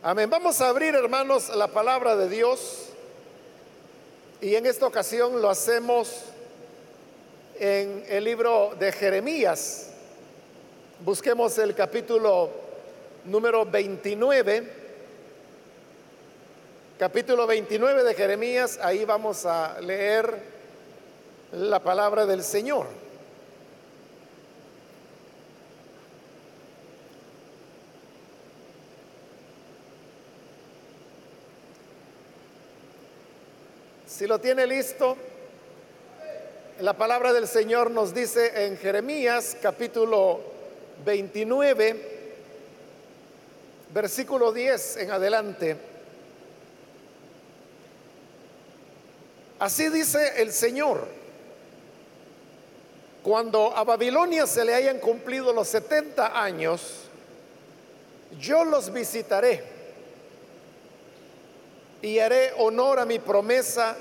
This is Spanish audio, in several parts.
Amén. Vamos a abrir, hermanos, la palabra de Dios. Y en esta ocasión lo hacemos en el libro de Jeremías. Busquemos el capítulo número 29. Capítulo 29 de Jeremías. Ahí vamos a leer la palabra del Señor. Si lo tiene listo, la palabra del Señor nos dice en Jeremías capítulo 29, versículo 10 en adelante. Así dice el Señor, cuando a Babilonia se le hayan cumplido los 70 años, yo los visitaré y haré honor a mi promesa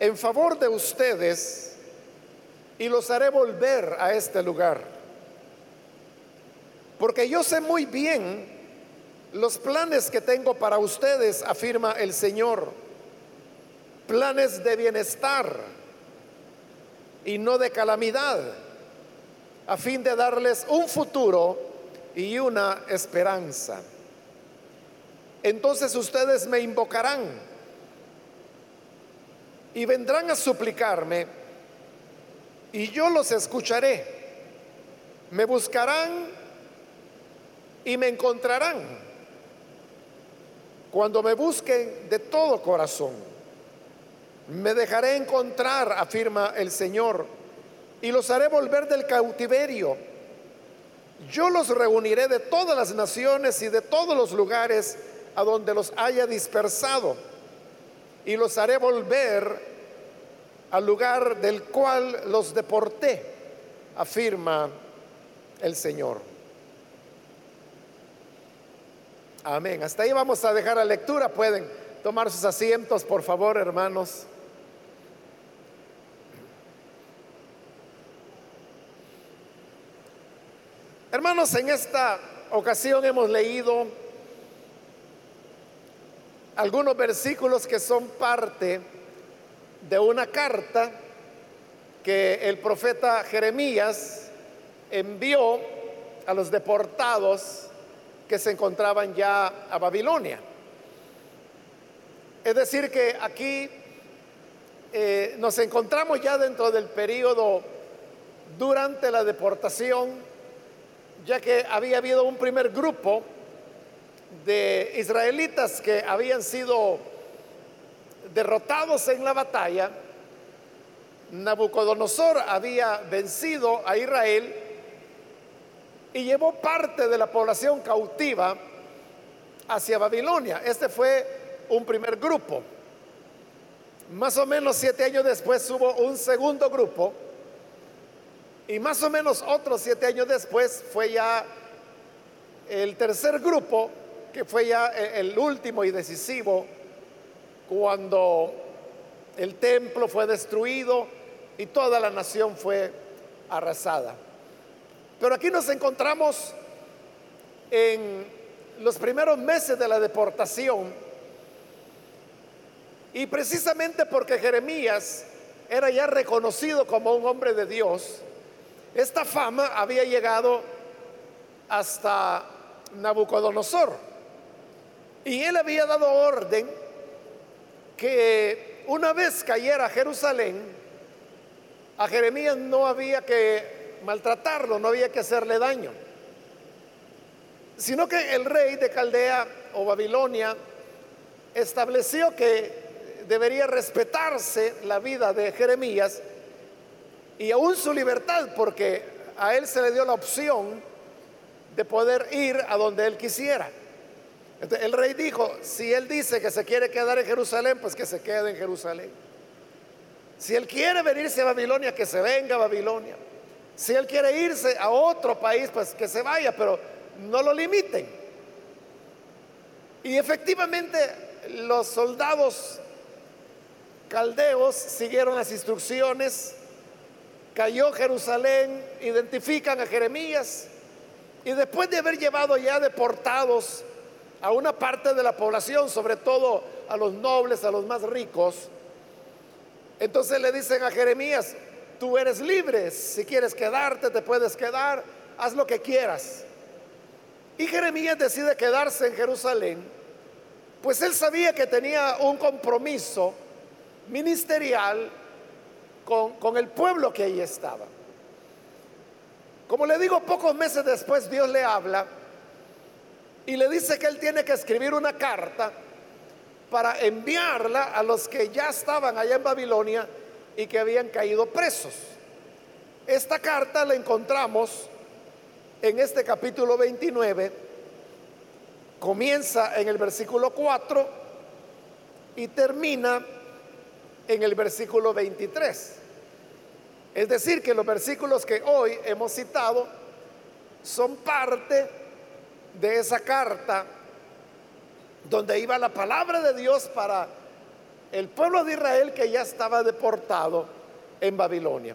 en favor de ustedes y los haré volver a este lugar. Porque yo sé muy bien los planes que tengo para ustedes, afirma el Señor. Planes de bienestar y no de calamidad, a fin de darles un futuro y una esperanza. Entonces ustedes me invocarán y vendrán a suplicarme y yo los escucharé. Me buscarán y me encontrarán cuando me busquen de todo corazón. Me dejaré encontrar, afirma el Señor, y los haré volver del cautiverio. Yo los reuniré de todas las naciones y de todos los lugares a donde los haya dispersado y los haré volver al lugar del cual los deporté, afirma el Señor. Amén. Hasta ahí vamos a dejar la lectura. Pueden tomar sus asientos, por favor, hermanos. Hermanos, en esta ocasión hemos leído algunos versículos que son parte de una carta que el profeta Jeremías envió a los deportados que se encontraban ya a Babilonia. Es decir, que aquí eh, nos encontramos ya dentro del periodo durante la deportación, ya que había habido un primer grupo de israelitas que habían sido derrotados en la batalla, Nabucodonosor había vencido a Israel y llevó parte de la población cautiva hacia Babilonia. Este fue un primer grupo. Más o menos siete años después hubo un segundo grupo y más o menos otros siete años después fue ya el tercer grupo que fue ya el último y decisivo cuando el templo fue destruido y toda la nación fue arrasada. Pero aquí nos encontramos en los primeros meses de la deportación y precisamente porque Jeremías era ya reconocido como un hombre de Dios, esta fama había llegado hasta Nabucodonosor. Y él había dado orden que una vez cayera Jerusalén, a Jeremías no había que maltratarlo, no había que hacerle daño, sino que el rey de Caldea o Babilonia estableció que debería respetarse la vida de Jeremías y aún su libertad, porque a él se le dio la opción de poder ir a donde él quisiera el rey dijo, si él dice que se quiere quedar en Jerusalén, pues que se quede en Jerusalén. Si él quiere venirse a Babilonia, que se venga a Babilonia. Si él quiere irse a otro país, pues que se vaya, pero no lo limiten. Y efectivamente los soldados caldeos siguieron las instrucciones, cayó Jerusalén, identifican a Jeremías y después de haber llevado ya deportados a una parte de la población, sobre todo a los nobles, a los más ricos. Entonces le dicen a Jeremías, tú eres libre, si quieres quedarte, te puedes quedar, haz lo que quieras. Y Jeremías decide quedarse en Jerusalén, pues él sabía que tenía un compromiso ministerial con, el pueblo que ahí estaba. Como le digo, pocos meses después Dios le habla y le dice que él tiene que escribir una carta para enviarla a los que ya estaban allá en Babilonia y que habían caído presos. Esta carta la encontramos en este capítulo 29, comienza en el versículo 4 y termina en el versículo 23. Es decir, que los versículos que hoy hemos citado son parte de esa carta donde iba la palabra de Dios para el pueblo de Israel que ya estaba deportado en Babilonia.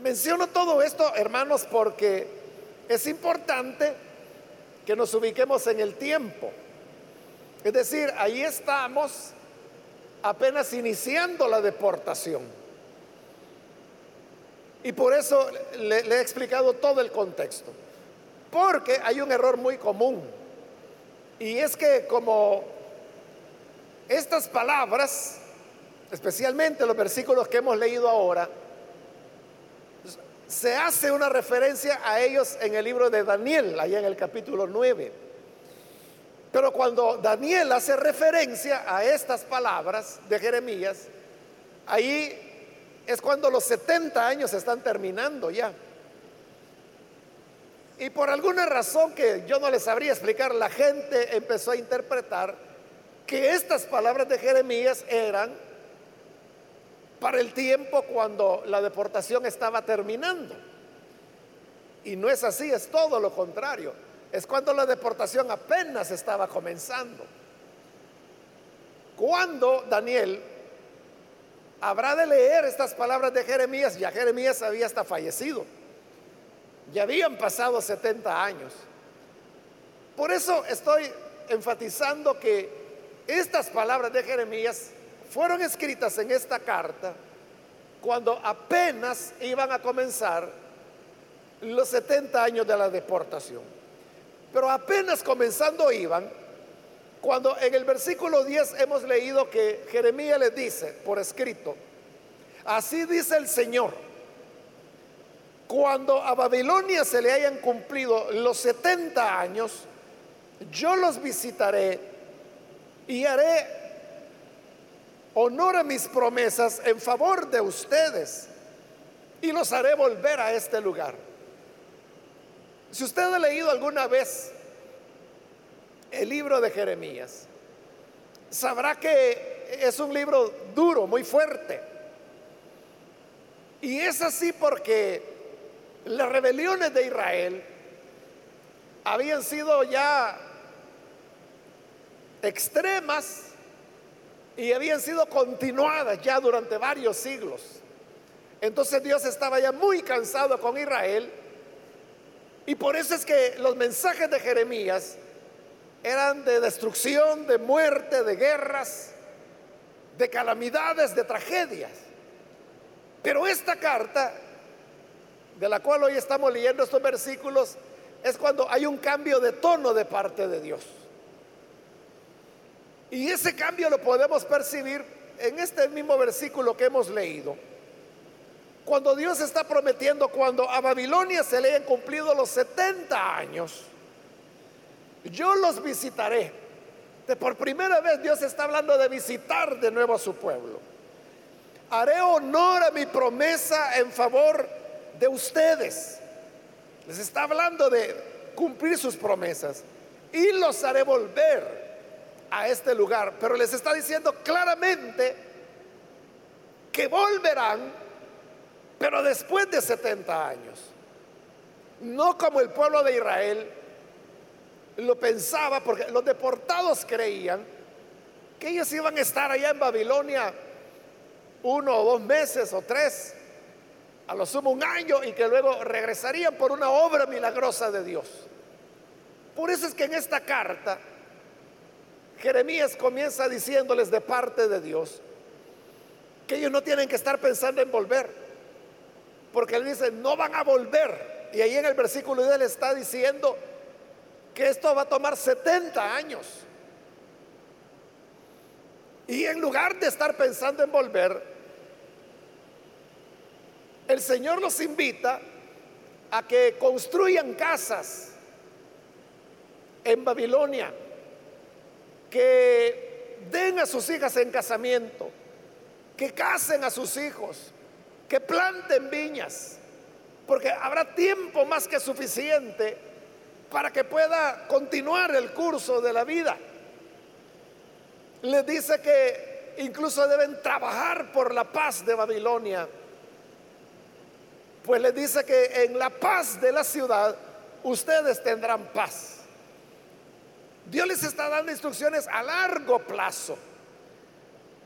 Menciono todo esto, hermanos, porque es importante que nos ubiquemos en el tiempo. Es decir, ahí estamos apenas iniciando la deportación. Y por eso le, le, he explicado todo el contexto. Porque hay un error muy común. Y es que como estas palabras, especialmente los versículos que hemos leído ahora, se hace una referencia a ellos en el libro de Daniel, allá en el capítulo 9. Pero cuando Daniel hace referencia a estas palabras de Jeremías, ahí es cuando los 70 años están terminando ya. Y por alguna razón que yo no les sabría explicar, la gente empezó a interpretar que estas palabras de Jeremías eran para el tiempo cuando la deportación estaba terminando. Y no es así, es todo lo contrario. Es cuando la deportación apenas estaba comenzando. Cuando Daniel habrá de leer estas palabras de Jeremías, ya Jeremías había hasta fallecido. Ya habían pasado 70 años. Por eso estoy enfatizando que estas palabras de Jeremías fueron escritas en esta carta cuando apenas iban a comenzar los 70 años de la deportación. Pero apenas comenzando iban, cuando en el versículo 10 hemos leído que Jeremías les dice por escrito, así dice el Señor, cuando a Babilonia se le hayan cumplido los 70 años, yo los visitaré y haré honor a mis promesas en favor de ustedes y los haré volver a este lugar. Si usted ha leído alguna vez el libro de Jeremías, sabrá que es un libro duro, muy fuerte. Y es así porque las rebeliones de Israel habían sido ya extremas y habían sido continuadas ya durante varios siglos. Entonces Dios estaba ya muy cansado con Israel y por eso es que los mensajes de Jeremías eran de destrucción, de muerte, de guerras, de calamidades, de tragedias. Pero esta carta de la cual hoy estamos leyendo estos versículos, es cuando hay un cambio de tono de parte de Dios. Y ese cambio lo podemos percibir en este mismo versículo que hemos leído. Cuando Dios está prometiendo, cuando a Babilonia se le hayan cumplido los 70 años, yo los visitaré. De por primera vez Dios está hablando de visitar de nuevo a su pueblo. Haré honor a mi promesa en favor de ustedes. Les está hablando de cumplir sus promesas y los haré volver a este lugar. Pero les está diciendo claramente que volverán, pero después de 70 años. No como el pueblo de Israel lo pensaba, porque los deportados creían que ellos iban a estar allá en Babilonia uno o dos meses o tres a lo sumo un año y que luego regresarían por una obra milagrosa de Dios. Por eso es que en esta carta Jeremías comienza diciéndoles de parte de Dios que ellos no tienen que estar pensando en volver, porque él dice, no van a volver. Y ahí en el versículo de él está diciendo que esto va a tomar 70 años. Y en lugar de estar pensando en volver, el Señor los invita a que construyan casas en Babilonia, que den a sus hijas en casamiento, que casen a sus hijos, que planten viñas, porque habrá tiempo más que suficiente para que pueda continuar el curso de la vida. Les dice que incluso deben trabajar por la paz de Babilonia, pues les dice que en la paz de la ciudad ustedes tendrán paz. Dios les está dando instrucciones a largo plazo.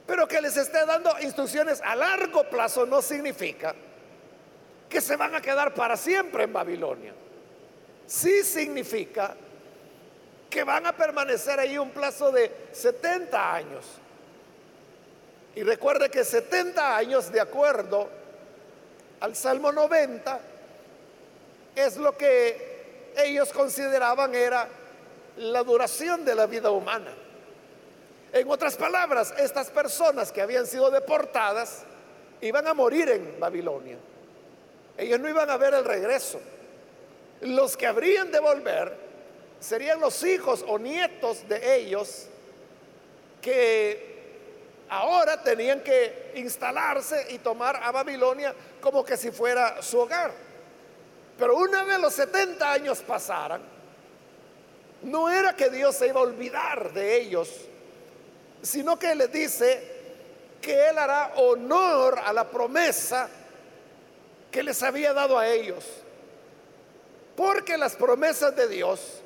Pero que les esté dando instrucciones a largo plazo no significa que se van a quedar para siempre en Babilonia. Sí significa que van a permanecer ahí un plazo de 70 años. Y recuerde que 70 años, de acuerdo al Salmo 90, es lo que ellos consideraban era la duración de la vida humana. En otras palabras, estas personas que habían sido deportadas iban a morir en Babilonia. Ellos no iban a ver el regreso. Los que habrían de volver serían los hijos o nietos de ellos que ahora tenían que instalarse y tomar a Babilonia como que si fuera su hogar. Pero una vez los 70 años pasaran, no era que Dios se iba a olvidar de ellos, sino que le dice que Él hará honor a la promesa que les había dado a ellos. Porque las promesas de Dios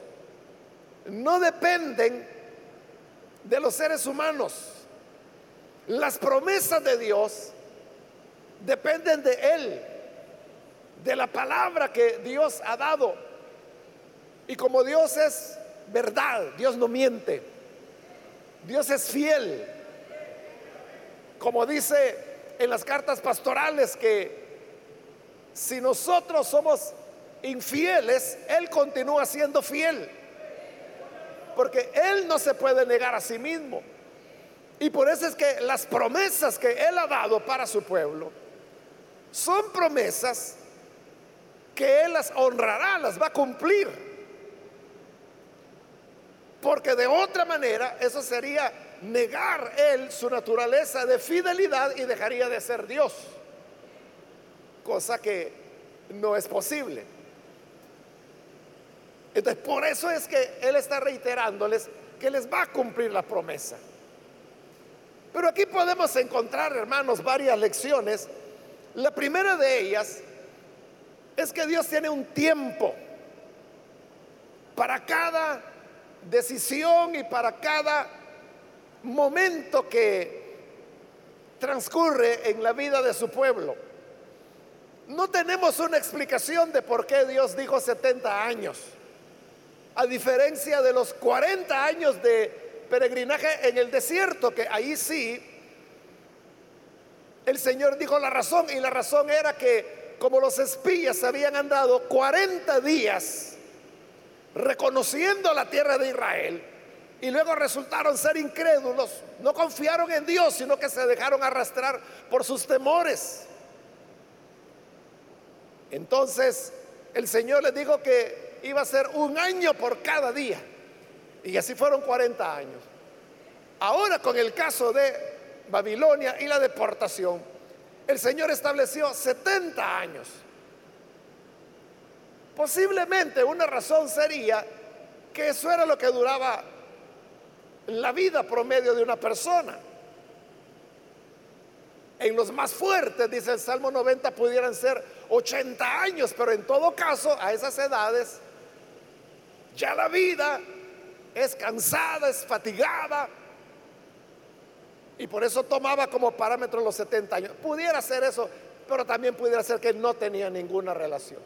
no dependen de los seres humanos. Las promesas de Dios dependen de Él, de la palabra que Dios ha dado. Y como Dios es verdad, Dios no miente, Dios es fiel. Como dice en las cartas pastorales que si nosotros somos infieles, Él continúa siendo fiel. Porque Él no se puede negar a sí mismo. Y por eso es que las promesas que Él ha dado para su pueblo son promesas que Él las honrará, las va a cumplir. Porque de otra manera eso sería negar él su naturaleza de fidelidad y dejaría de ser Dios. Cosa que no es posible. Entonces, por eso es que Él está reiterándoles que les va a cumplir la promesa. Pero aquí podemos encontrar, hermanos, varias lecciones. La primera de ellas es que Dios tiene un tiempo para cada decisión y para cada momento que transcurre en la vida de su pueblo. No tenemos una explicación de por qué Dios dijo 70 años, a diferencia de los 40 años de peregrinaje en el desierto, que ahí sí, el Señor dijo la razón, y la razón era que como los espías habían andado 40 días, reconociendo la tierra de Israel y luego resultaron ser incrédulos, no confiaron en Dios, sino que se dejaron arrastrar por sus temores. Entonces el Señor les dijo que iba a ser un año por cada día. Y así fueron 40 años. Ahora con el caso de Babilonia y la deportación, el Señor estableció 70 años. Posiblemente una razón sería que eso era lo que duraba la vida promedio de una persona. En los más fuertes, dice el Salmo 90, pudieran ser 80 años, pero en todo caso, a esas edades, ya la vida es cansada, es fatigada, y por eso tomaba como parámetro los 70 años. Pudiera ser eso, pero también pudiera ser que no tenía ninguna relación.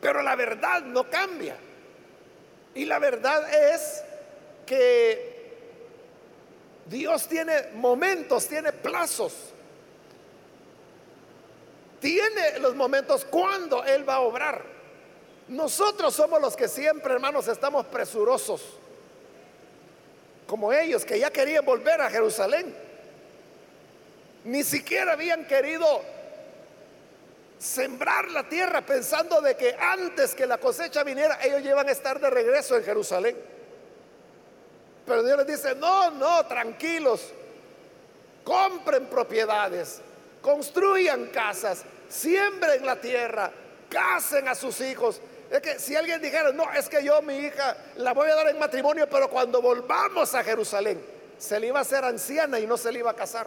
Pero la verdad no cambia. Y la verdad es que Dios tiene momentos, tiene plazos. Tiene los momentos cuando Él va a obrar. Nosotros somos los que siempre, hermanos, estamos presurosos. Como ellos que ya querían volver a Jerusalén. Ni siquiera habían querido sembrar la tierra pensando de que antes que la cosecha viniera, ellos iban a estar de regreso en Jerusalén. Pero Dios les dice, no, no, tranquilos, compren propiedades, construyan casas, siembren la tierra, casen a sus hijos. Es que si alguien dijera, no, es que yo mi hija la voy a dar en matrimonio, pero cuando volvamos a Jerusalén, se le iba a hacer anciana y no se le iba a casar.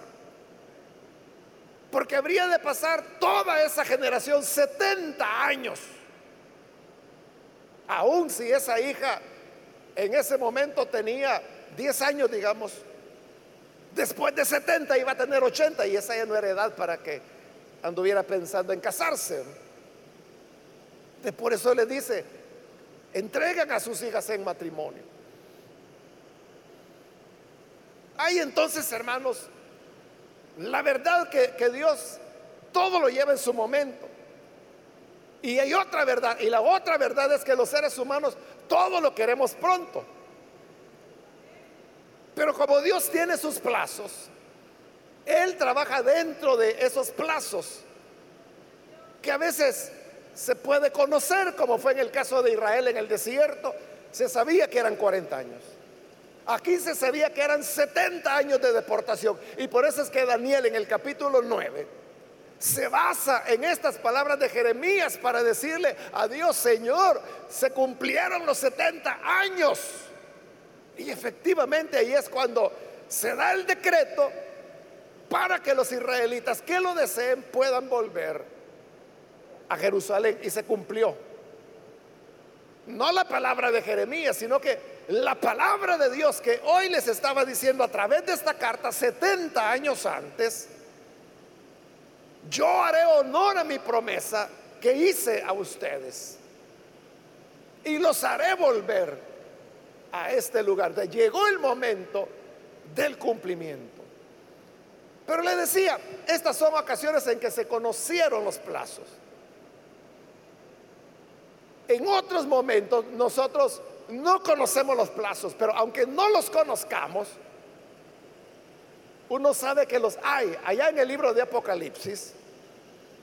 Porque habría de pasar toda esa generación 70 años. Aún si esa hija en ese momento tenía 10 años, digamos, después de 70 iba a tener 80 y esa ya no era edad para que anduviera pensando en casarse. Por eso le dice, entregan a sus hijas en matrimonio. Hay entonces, hermanos, la verdad que, que Dios todo lo lleva en su momento. Y hay otra verdad. Y la otra verdad es que los seres humanos todo lo queremos pronto. Pero como Dios tiene sus plazos, Él trabaja dentro de esos plazos que a veces se puede conocer, como fue en el caso de Israel en el desierto. Se sabía que eran 40 años. Aquí se sabía que eran 70 años de deportación. Y por eso es que Daniel en el capítulo 9 se basa en estas palabras de Jeremías para decirle a Dios, Señor, se cumplieron los 70 años. Y efectivamente ahí es cuando se da el decreto para que los israelitas que lo deseen puedan volver a Jerusalén. Y se cumplió. No la palabra de Jeremías, sino que la palabra de Dios que hoy les estaba diciendo a través de esta carta 70 años antes, yo haré honor a mi promesa que hice a ustedes y los haré volver a este lugar. Llegó el momento del cumplimiento. Pero le decía, estas son ocasiones en que se conocieron los plazos. En otros momentos nosotros no conocemos los plazos, pero aunque no los conozcamos, uno sabe que los hay. Allá en el libro de Apocalipsis,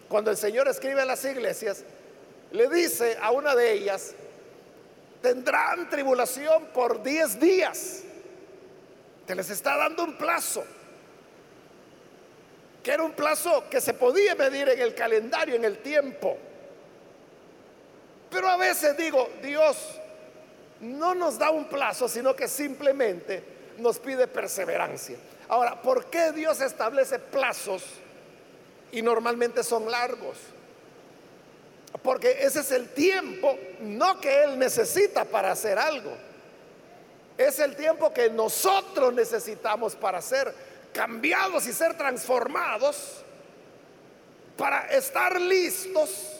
cuando el Señor escribe a las iglesias, le dice a una de ellas, tendrán tribulación por 10 días. Te les está dando un plazo, que era un plazo que se podía medir en el calendario, en el tiempo. Pero a veces digo, Dios no nos da un plazo, sino que simplemente nos pide perseverancia. Ahora, ¿por qué Dios establece plazos y normalmente son largos? Porque ese es el tiempo, no que Él necesita para hacer algo. Es el tiempo que nosotros necesitamos para ser cambiados y ser transformados, para estar listos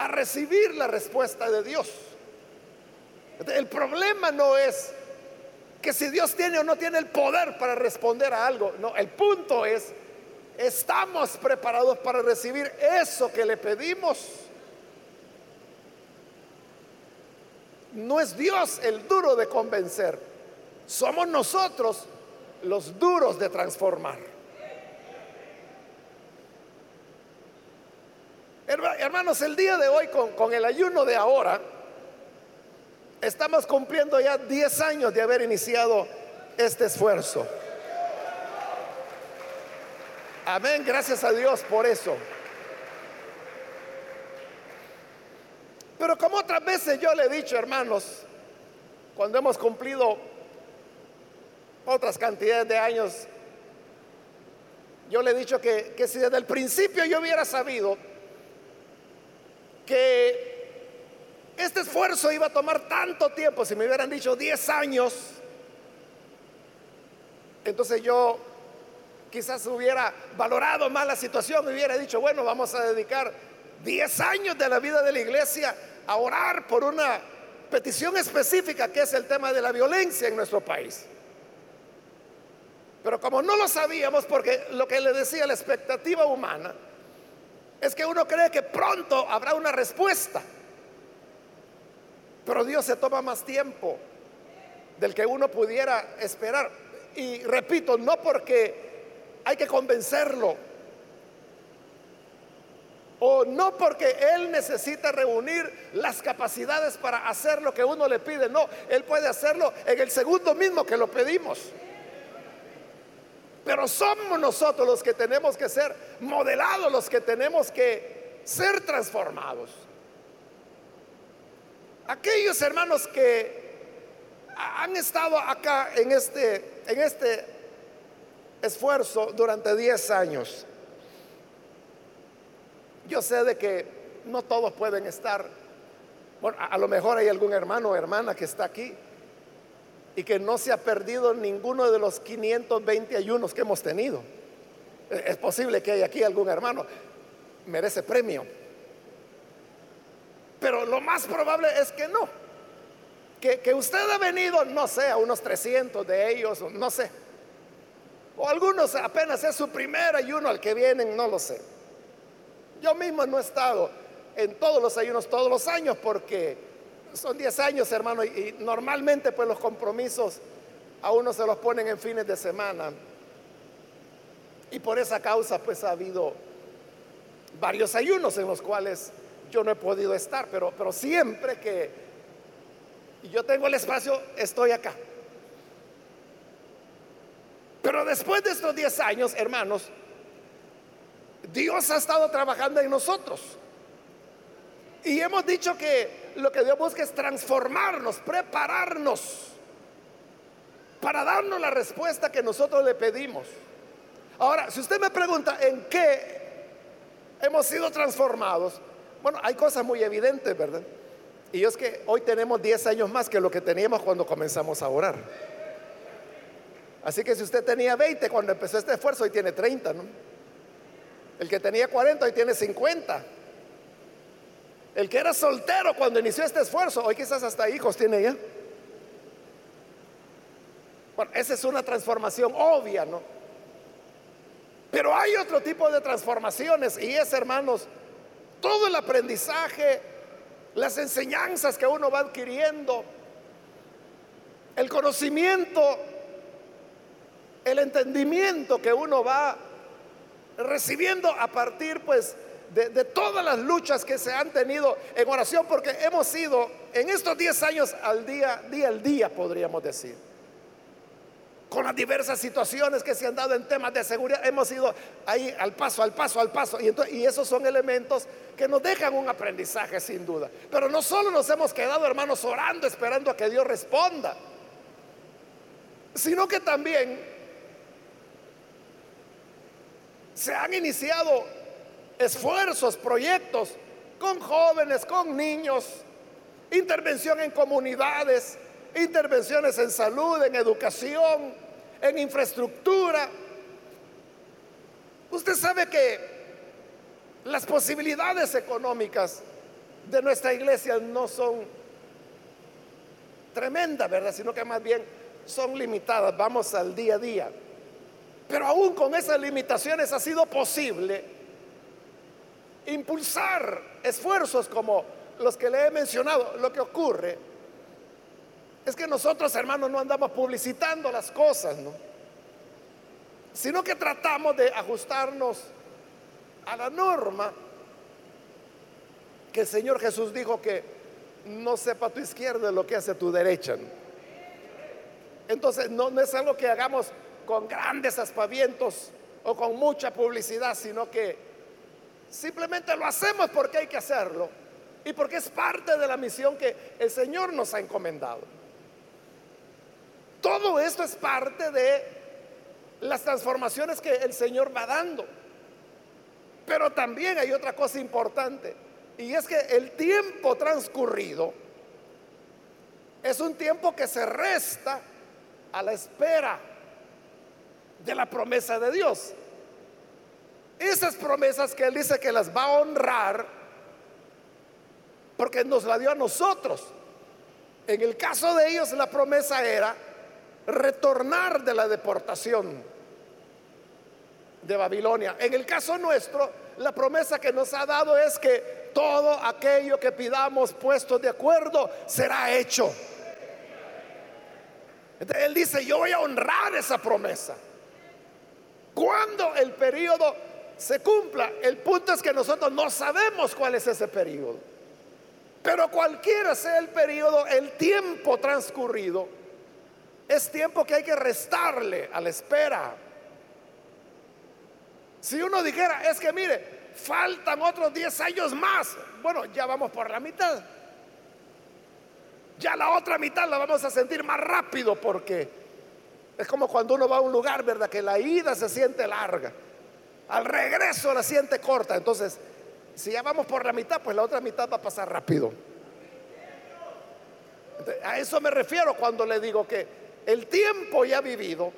a recibir la respuesta de Dios. El problema no es que si Dios tiene o no tiene el poder para responder a algo. No, el punto es, estamos preparados para recibir eso que le pedimos. No es Dios el duro de convencer, somos nosotros los duros de transformar. Hermanos, el día de hoy con, con el ayuno de ahora, Estamos cumpliendo ya 10 años de haber iniciado este esfuerzo. Amén, gracias a Dios por eso. Pero como otras veces yo le he dicho, hermanos, cuando hemos cumplido otras cantidades de años, yo le he dicho que, que si desde el principio yo hubiera sabido que este esfuerzo iba a tomar tanto tiempo, si me hubieran dicho 10 años, entonces yo quizás hubiera valorado más la situación y hubiera dicho, bueno, vamos a dedicar 10 años de la vida de la iglesia a orar por una petición específica que es el tema de la violencia en nuestro país. Pero como no lo sabíamos, porque lo que le decía la expectativa humana es que uno cree que pronto habrá una respuesta. Pero Dios se toma más tiempo del que uno pudiera esperar. Y repito, no porque hay que convencerlo, o no porque Él necesita reunir las capacidades para hacer lo que uno le pide, no, Él puede hacerlo en el segundo mismo que lo pedimos. Pero somos nosotros los que tenemos que ser modelados, los que tenemos que ser transformados. Aquellos hermanos que han estado acá en este, en este esfuerzo durante 10 años, yo sé de que no todos pueden estar, bueno, a, lo mejor hay algún hermano o hermana que está aquí y que no se ha perdido ninguno de los 520 ayunos que hemos tenido. E, es posible que haya aquí algún hermano, merece premio. Pero lo más probable es que no. Que, que, usted ha venido, no sé, a unos 300 de ellos, no sé. O algunos apenas es su primer ayuno al que vienen, no lo sé. Yo mismo no he estado en todos los ayunos todos los años porque son 10 años, hermano, y, normalmente pues los compromisos a uno se los ponen en fines de semana. Y por esa causa pues ha habido varios ayunos en los cuales yo no he podido estar, pero, pero siempre que yo tengo el espacio, estoy acá. Pero después de estos 10 años, hermanos, Dios ha estado trabajando en nosotros. Y hemos dicho que lo que Dios busca es transformarnos, prepararnos para darnos la respuesta que nosotros le pedimos. Ahora, si usted me pregunta en qué hemos sido transformados, bueno, hay cosas muy evidentes, ¿verdad? Y es que hoy tenemos 10 años más que lo que teníamos cuando comenzamos a orar. Así que si usted tenía 20 cuando empezó este esfuerzo, hoy tiene 30, ¿no? El que tenía 40 hoy tiene 50. El que era soltero cuando inició este esfuerzo, hoy quizás hasta hijos tiene ya. Bueno, esa es una transformación obvia, ¿no? Pero hay otro tipo de transformaciones y es, hermanos, todo el aprendizaje, las enseñanzas que uno va adquiriendo, el conocimiento, el entendimiento que uno va recibiendo a partir pues de, todas las luchas que se han tenido en oración, porque hemos ido en estos 10 años al día, día al día, podríamos decir. Con las diversas situaciones que se han dado en temas de seguridad, hemos ido ahí al paso, al paso, al paso. Y, y esos son elementos que nos dejan un aprendizaje sin duda. Pero no solo nos hemos quedado, hermanos, orando, esperando a que Dios responda, sino que también se han iniciado esfuerzos, proyectos con jóvenes, con niños, intervención en comunidades, intervenciones en salud, en educación, en infraestructura. Usted sabe que las posibilidades económicas de nuestra iglesia no son tremendas, ¿verdad? Sino que más bien son limitadas. Vamos al día a día. Pero aún con esas limitaciones ha sido posible impulsar esfuerzos como los que le he mencionado. Lo que ocurre es que nosotros, hermanos, no andamos publicitando las cosas, ¿no? Sino que tratamos de ajustarnos a la norma que el Señor Jesús dijo que no sepa tu izquierda lo que hace tu derecha. Entonces, no, no es algo que hagamos con grandes aspavientos o con mucha publicidad, sino que simplemente lo hacemos porque hay que hacerlo y porque es parte de la misión que el Señor nos ha encomendado. Todo esto es parte de las transformaciones que el Señor va dando. Pero también hay otra cosa importante, y es que el tiempo transcurrido es un tiempo que se resta a la espera de la promesa de Dios. Esas promesas que Él dice que las va a honrar porque nos la dio a nosotros. En el caso de ellos la promesa era retornar de la deportación de Babilonia. En el caso nuestro, la promesa que nos ha dado es que todo aquello que pidamos puestos de acuerdo será hecho. Entonces, él dice, yo voy a honrar esa promesa. Cuando el periodo se cumpla, el punto es que nosotros no sabemos cuál es ese periodo. Pero cualquiera sea el periodo, el tiempo transcurrido, es tiempo que hay que restarle a la espera. Si uno dijera, es que mire, faltan otros 10 años más, bueno, ya vamos por la mitad. Ya la otra mitad la vamos a sentir más rápido porque es como cuando uno va a un lugar, ¿verdad? Que la ida se siente larga, al regreso la siente corta. Entonces, si ya vamos por la mitad, pues la otra mitad va a pasar rápido. a eso me refiero cuando le digo que el tiempo ya vivido,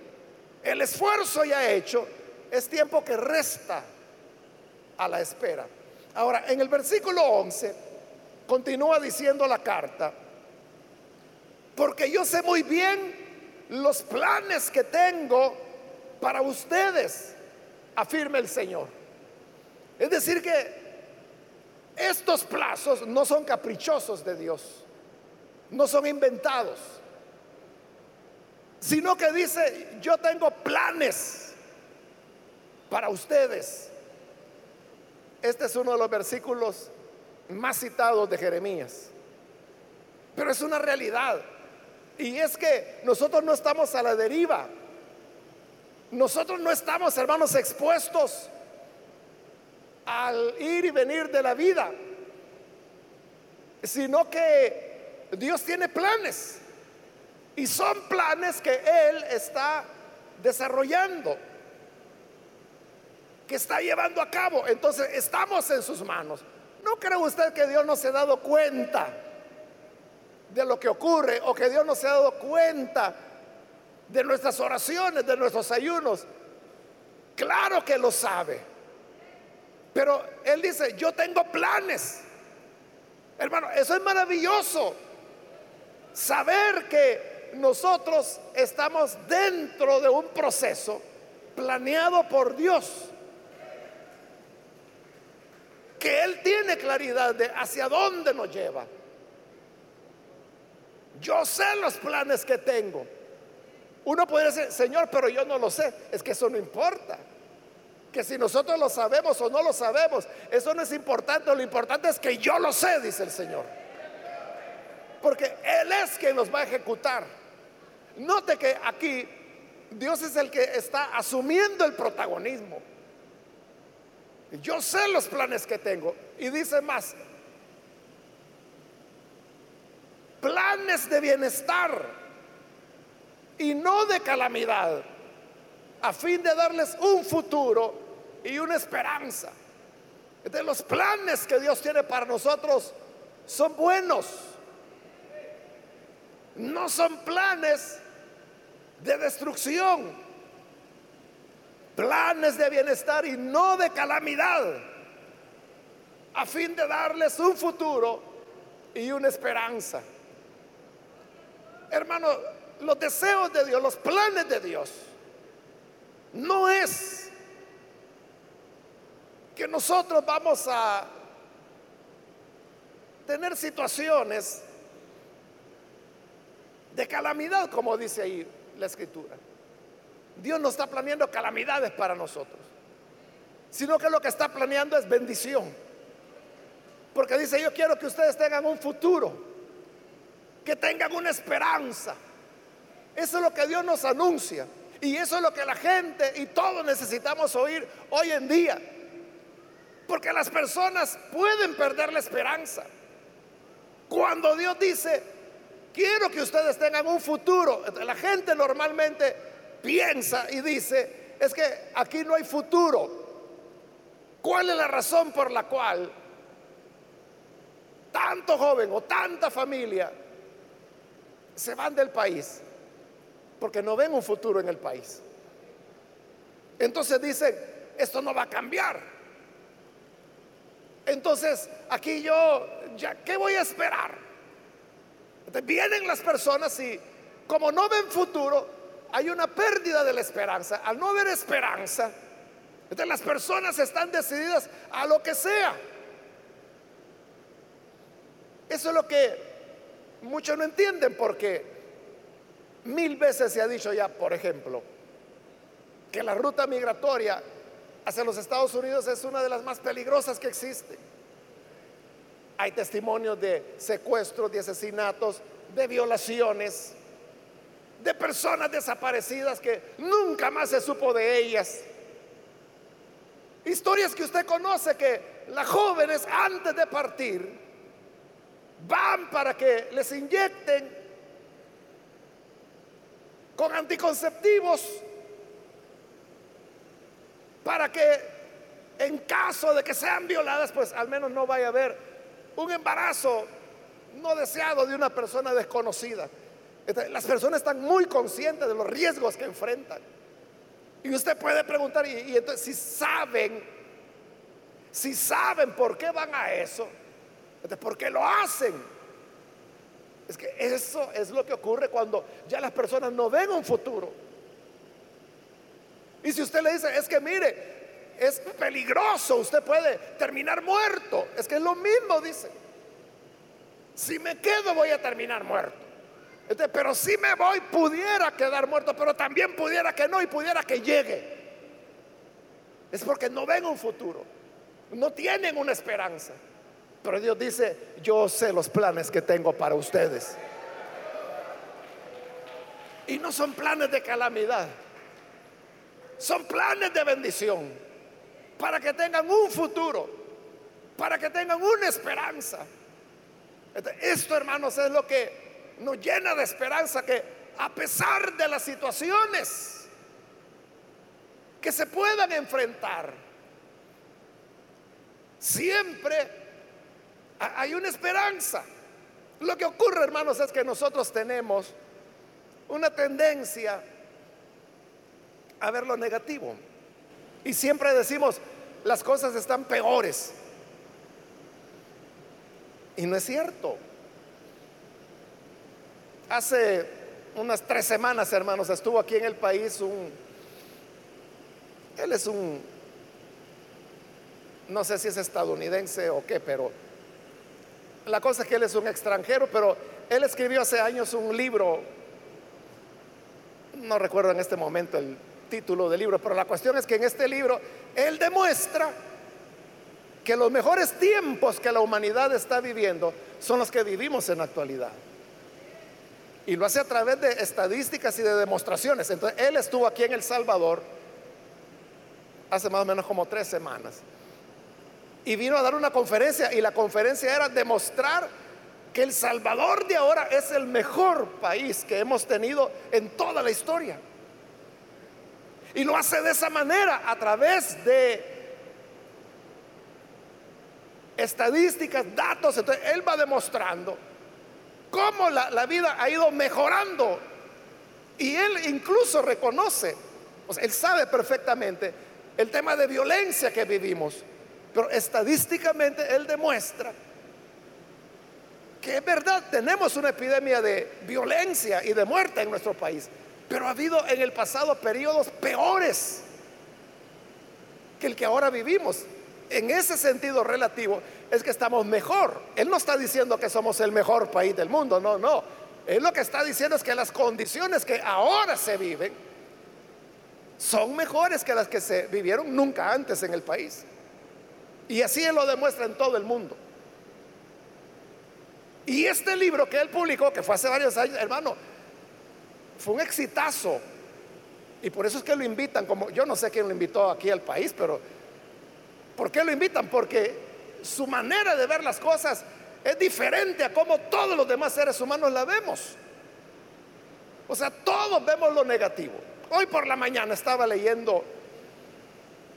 el esfuerzo ya hecho, es tiempo que resta a la espera. Ahora, en el versículo 11, continúa diciendo la carta, porque yo sé muy bien los planes que tengo para ustedes, afirma el Señor. Es decir, que estos plazos no son caprichosos de Dios, no son inventados, sino que dice, yo tengo planes para ustedes. Este es uno de los versículos más citados de Jeremías, pero es una realidad. Y es que nosotros no estamos a la deriva. Nosotros no estamos, hermanos, expuestos al ir y venir de la vida, sino que Dios tiene planes. Y son planes que Él está desarrollando, que está llevando a cabo. Entonces estamos en sus manos. ¿No cree usted que Dios no se ha dado cuenta? de lo que ocurre o que Dios no se ha dado cuenta de nuestras oraciones, de nuestros ayunos. Claro que lo sabe. Pero Él dice, yo tengo planes. Hermano, eso es maravilloso. Saber que nosotros estamos dentro de un proceso planeado por Dios. Que Él tiene claridad de hacia dónde nos lleva. Yo sé los planes que tengo. Uno puede decir, Señor, pero yo no lo sé. Es que eso no importa. Que si nosotros lo sabemos o no lo sabemos, eso no es importante. Lo importante es que yo lo sé, dice el Señor. Porque Él es quien nos va a ejecutar. Note que aquí Dios es el que está asumiendo el protagonismo. Yo sé los planes que tengo. Y dice más, planes de bienestar y no de calamidad, a fin de darles un futuro y una esperanza. De los planes que Dios tiene para nosotros son buenos. No son planes de destrucción, planes de bienestar y no de calamidad, a fin de darles un futuro y una esperanza. Hermano, los deseos de Dios, los planes de Dios, no es que nosotros vamos a tener situaciones de calamidad, como dice ahí la escritura. Dios no está planeando calamidades para nosotros, sino que lo que está planeando es bendición. Porque dice, yo quiero que ustedes tengan un futuro que tengan una esperanza. Eso es lo que Dios nos anuncia. Y eso es lo que la gente y todos necesitamos oír hoy en día. Porque las personas pueden perder la esperanza. Cuando Dios dice, quiero que ustedes tengan un futuro, la gente normalmente piensa y dice, es que aquí no hay futuro. ¿Cuál es la razón por la cual tanto joven o tanta familia se van del país porque no ven un futuro en el país. Entonces dicen, esto no va a cambiar. Entonces, aquí yo, ya, ¿qué voy a esperar? Vienen las personas y como no ven futuro, hay una pérdida de la esperanza. Al no haber esperanza, entonces las personas están decididas a lo que sea. Eso es lo que muchos no entienden porque mil veces se ha dicho ya, por ejemplo, que la ruta migratoria hacia los Estados Unidos es una de las más peligrosas que existe. Hay testimonios de secuestros, de asesinatos, de violaciones, de personas desaparecidas que nunca más se supo de ellas. Historias que usted conoce que las jóvenes antes de partir van para que les inyecten con anticonceptivos para que en caso de que sean violadas, pues al menos no vaya a haber un embarazo no deseado de una persona desconocida. Las personas están muy conscientes de los riesgos que enfrentan. Y usted puede preguntar, y, entonces si saben, si saben por qué van a eso, ¿por qué lo hacen? Es que eso es lo que ocurre cuando ya las personas no ven un futuro. Y si usted le dice, es que mire, es peligroso, usted puede terminar muerto. Es que es lo mismo, dice. Si me quedo voy a terminar muerto. pero si me voy pudiera quedar muerto, pero también pudiera que no y pudiera que llegue. Es porque no ven un futuro, no tienen una esperanza. Pero Dios dice, yo sé los planes que tengo para ustedes. Y no son planes de calamidad, son planes de bendición para que tengan un futuro, para que tengan una esperanza. Esto, hermanos, es lo que nos llena de esperanza, que a pesar de las situaciones que se puedan enfrentar, siempre hay una esperanza. Lo que ocurre, hermanos, es que nosotros tenemos una tendencia a ver lo negativo. Y siempre decimos, las cosas están peores. Y no es cierto. Hace unas tres semanas, hermanos, estuvo aquí en el país un... Él es un... No sé si es estadounidense o qué, pero la cosa es que él es un extranjero, pero él escribió hace años un libro, no recuerdo en este momento el título del libro, pero la cuestión es que en este libro él demuestra que los mejores tiempos que la humanidad está viviendo son los que vivimos en la actualidad. Y lo hace a través de estadísticas y de demostraciones. Entonces, él estuvo aquí en El Salvador hace más o menos como tres semanas y vino a dar una conferencia y la conferencia era demostrar que El Salvador de ahora es el mejor país que hemos tenido en toda la historia. Y lo hace de esa manera, a través de estadísticas, datos. Entonces, él va demostrando cómo la, vida ha ido mejorando. Y él incluso reconoce, él sabe perfectamente el tema de violencia que vivimos. Pero estadísticamente él demuestra que es verdad, tenemos una epidemia de violencia y de muerte en nuestro país, pero ha habido en el pasado periodos peores que el que ahora vivimos. En ese sentido relativo es que estamos mejor. Él no está diciendo que somos el mejor país del mundo, no, no. Él lo que está diciendo es que las condiciones que ahora se viven son mejores que las que se vivieron nunca antes en el país. Y así él lo demuestra en todo el mundo. Y este libro que él publicó, que fue hace varios años, hermano, fue un exitazo. Y por eso es que lo invitan, como yo no sé quién lo invitó aquí al país, pero ¿por qué lo invitan? Porque su manera de ver las cosas es diferente a como todos los demás seres humanos la vemos. O sea, todos vemos lo negativo. Hoy por la mañana estaba leyendo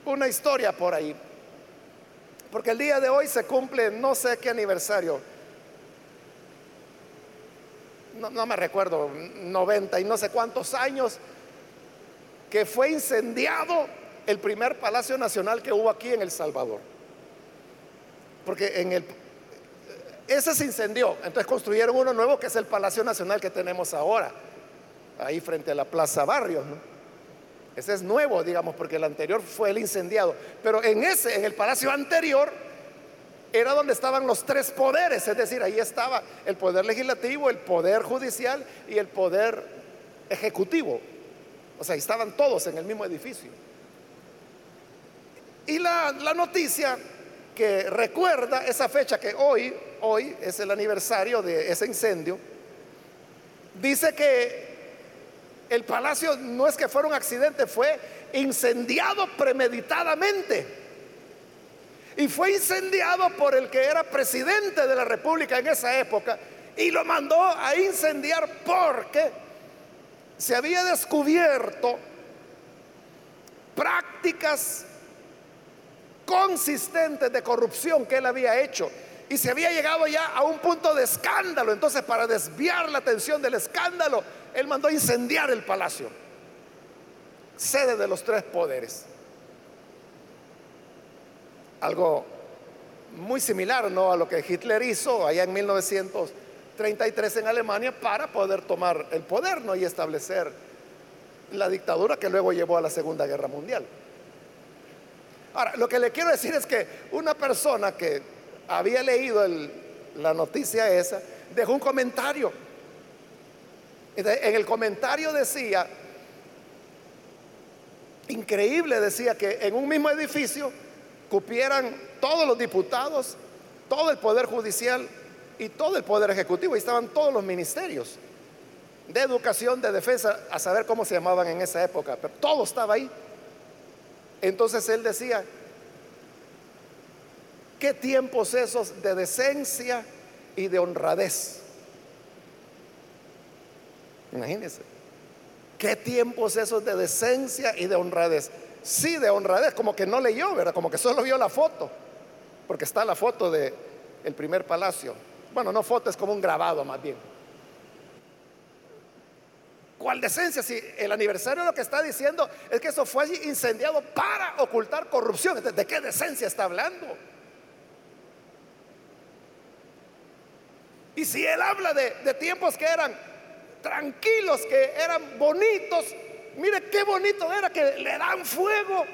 una historia por ahí porque el día de hoy se cumple no sé qué aniversario. No, me recuerdo, 90 y no sé cuántos años que fue incendiado el primer Palacio Nacional que hubo aquí en El Salvador. Porque en el, Ese se incendió. Entonces construyeron uno nuevo que es el Palacio Nacional que tenemos ahora, ahí frente a la Plaza Barrios. Ese es nuevo, digamos, porque el anterior fue el incendiado. Pero en ese, en el palacio anterior, era donde estaban los tres poderes, es decir, ahí estaba el poder legislativo, el poder judicial y el poder ejecutivo. O sea, estaban todos en el mismo edificio. Y la, la noticia que recuerda esa fecha que hoy, hoy es el aniversario de ese incendio, dice que el palacio no es que fuera un accidente, fue incendiado premeditadamente. Y fue incendiado por el que era presidente de la República en esa época y lo mandó a incendiar porque se había descubierto prácticas consistentes de corrupción que él había hecho. Y se había llegado ya a un punto de escándalo. Entonces, para desviar la atención del escándalo, él mandó incendiar el palacio, sede de los tres poderes. Algo muy similar ¿no? a lo que Hitler hizo allá en 1933 en Alemania para poder tomar el poder ¿no? y establecer la dictadura que luego llevó a la Segunda Guerra Mundial. Ahora, lo que le quiero decir es que una persona que había leído la noticia esa dejó un comentario. En el comentario decía, increíble decía que en un mismo edificio cupieran todos los diputados, todo el poder judicial y todo el poder ejecutivo. Y estaban todos los ministerios de educación, de defensa, a saber cómo se llamaban en esa época, pero todo estaba ahí. Entonces él decía, qué tiempos esos de decencia y de honradez. Imagínense, qué tiempos esos de decencia y de honradez sí de honradez, como que no leyó, ¿verdad? Como que solo vio la foto, porque está la foto de el primer palacio. Bueno, no foto, es como un grabado más bien. ¿Cuál decencia? Si el aniversario lo que está diciendo es que eso fue incendiado para ocultar corrupción. ¿De qué decencia está hablando? Y si él habla de tiempos que eran tranquilos, que eran bonitos, Mire qué bonito era que le dan fuego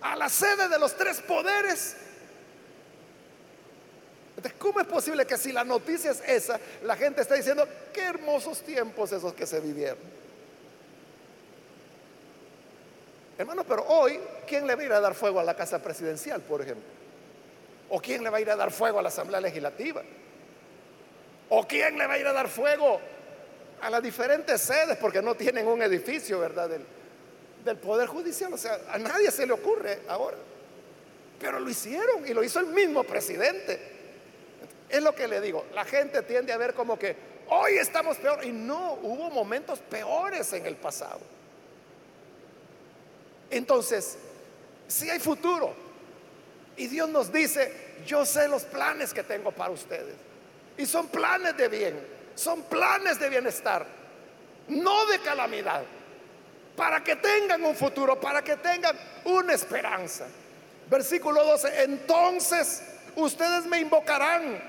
a la sede de los tres poderes. ¿Cómo es posible que si la noticia es esa, la gente está diciendo, qué hermosos tiempos esos que se vivieron? Hermano, pero hoy, ¿quién le va a ir a dar fuego a la casa presidencial, por ejemplo? ¿O quién le va a ir a dar fuego a la Asamblea Legislativa? ¿O quién le va a ir a dar fuego a las diferentes sedes porque no tienen un edificio, ¿verdad? Del, Poder Judicial. O sea, a nadie se le ocurre ahora. Pero lo hicieron y lo hizo el mismo presidente. Es lo que le digo, la gente tiende a ver como que hoy estamos peor y no, hubo momentos peores en el pasado. Entonces, si hay futuro y Dios nos dice, yo sé los planes que tengo para ustedes y son planes de bien son planes de bienestar, no de calamidad, para que tengan un futuro, para que tengan una esperanza. Versículo 12, entonces ustedes me invocarán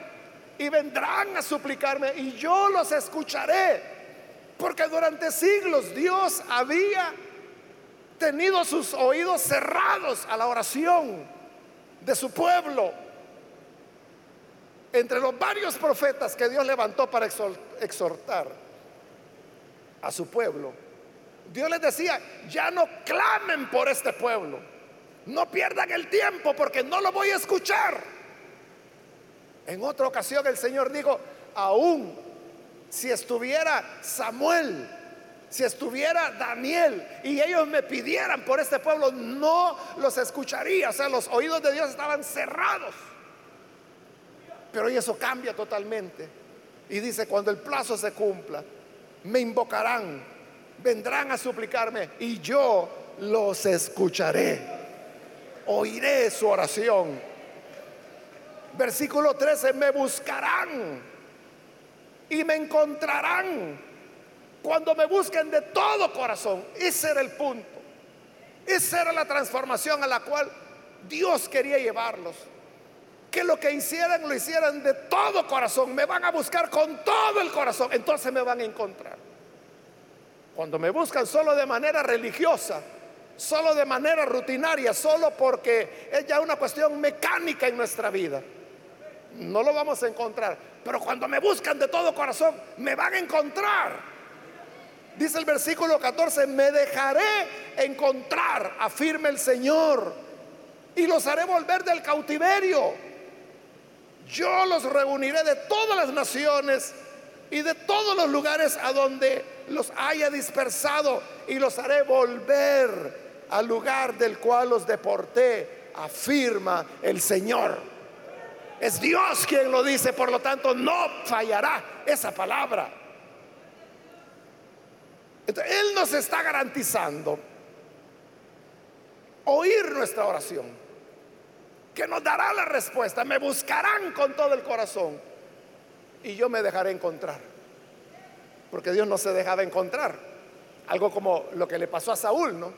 y vendrán a suplicarme y yo los escucharé, porque durante siglos Dios había tenido sus oídos cerrados a la oración de su pueblo entre los varios profetas que Dios levantó para exhortar a su pueblo, Dios les decía, ya no clamen por este pueblo, no pierdan el tiempo porque no lo voy a escuchar. En otra ocasión el Señor dijo, aún si estuviera Samuel, si estuviera Daniel y ellos me pidieran por este pueblo, no los escucharía. O sea, los oídos de Dios estaban cerrados. Pero hoy eso cambia totalmente. Y dice, cuando el plazo se cumpla, me invocarán, vendrán a suplicarme y yo los escucharé. Oiré su oración. Versículo 13, me buscarán y me encontrarán cuando me busquen de todo corazón. Ese era el punto. Esa era la transformación a la cual Dios quería llevarlos que lo que hicieran lo hicieran de todo corazón. Me van a buscar con todo el corazón. Entonces me van a encontrar. Cuando me buscan solo de manera religiosa, solo de manera rutinaria, solo porque es ya una cuestión mecánica en nuestra vida, no lo vamos a encontrar. Pero cuando me buscan de todo corazón, me van a encontrar. Dice el versículo 14, me dejaré encontrar, afirma el Señor, y los haré volver del cautiverio. Yo los reuniré de todas las naciones y de todos los lugares a donde los haya dispersado y los haré volver al lugar del cual los deporté, afirma el Señor. Es Dios quien lo dice, por lo tanto no fallará esa palabra. él nos está garantizando oír nuestra oración, que nos dará la respuesta, me buscarán con todo el corazón y yo me dejaré encontrar. Porque Dios no se dejaba encontrar. Algo como lo que le pasó a Saúl, ¿no?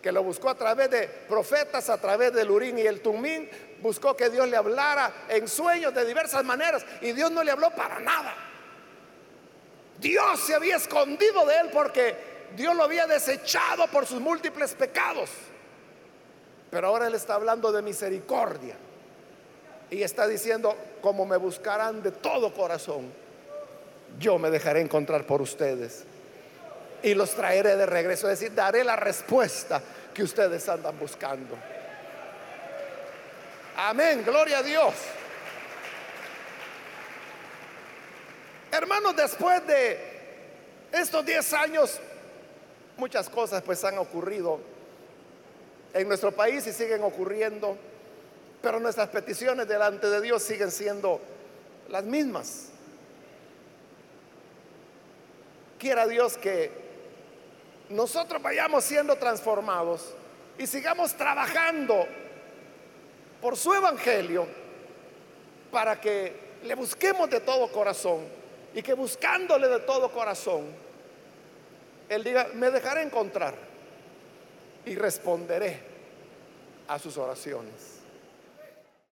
Que lo buscó a través de profetas, a través del Urín y el Tumín. Buscó que Dios le hablara en sueños de diversas maneras y Dios no le habló para nada. Dios se había escondido de él porque Dios lo había desechado por sus múltiples pecados. Pero ahora Él está hablando de misericordia. Y está diciendo, como me buscarán de todo corazón, yo me dejaré encontrar por ustedes. Y los traeré de regreso. Es decir, daré la respuesta que ustedes andan buscando. Amén, gloria a Dios. Hermanos, después de estos 10 años, muchas cosas pues han ocurrido en nuestro país y siguen ocurriendo. Pero nuestras peticiones delante de Dios siguen siendo las mismas. Quiera Dios que nosotros vayamos siendo transformados y sigamos trabajando por su evangelio para que le busquemos de todo corazón y que buscándole de todo corazón, Él diga, me dejaré encontrar y responderé a sus oraciones.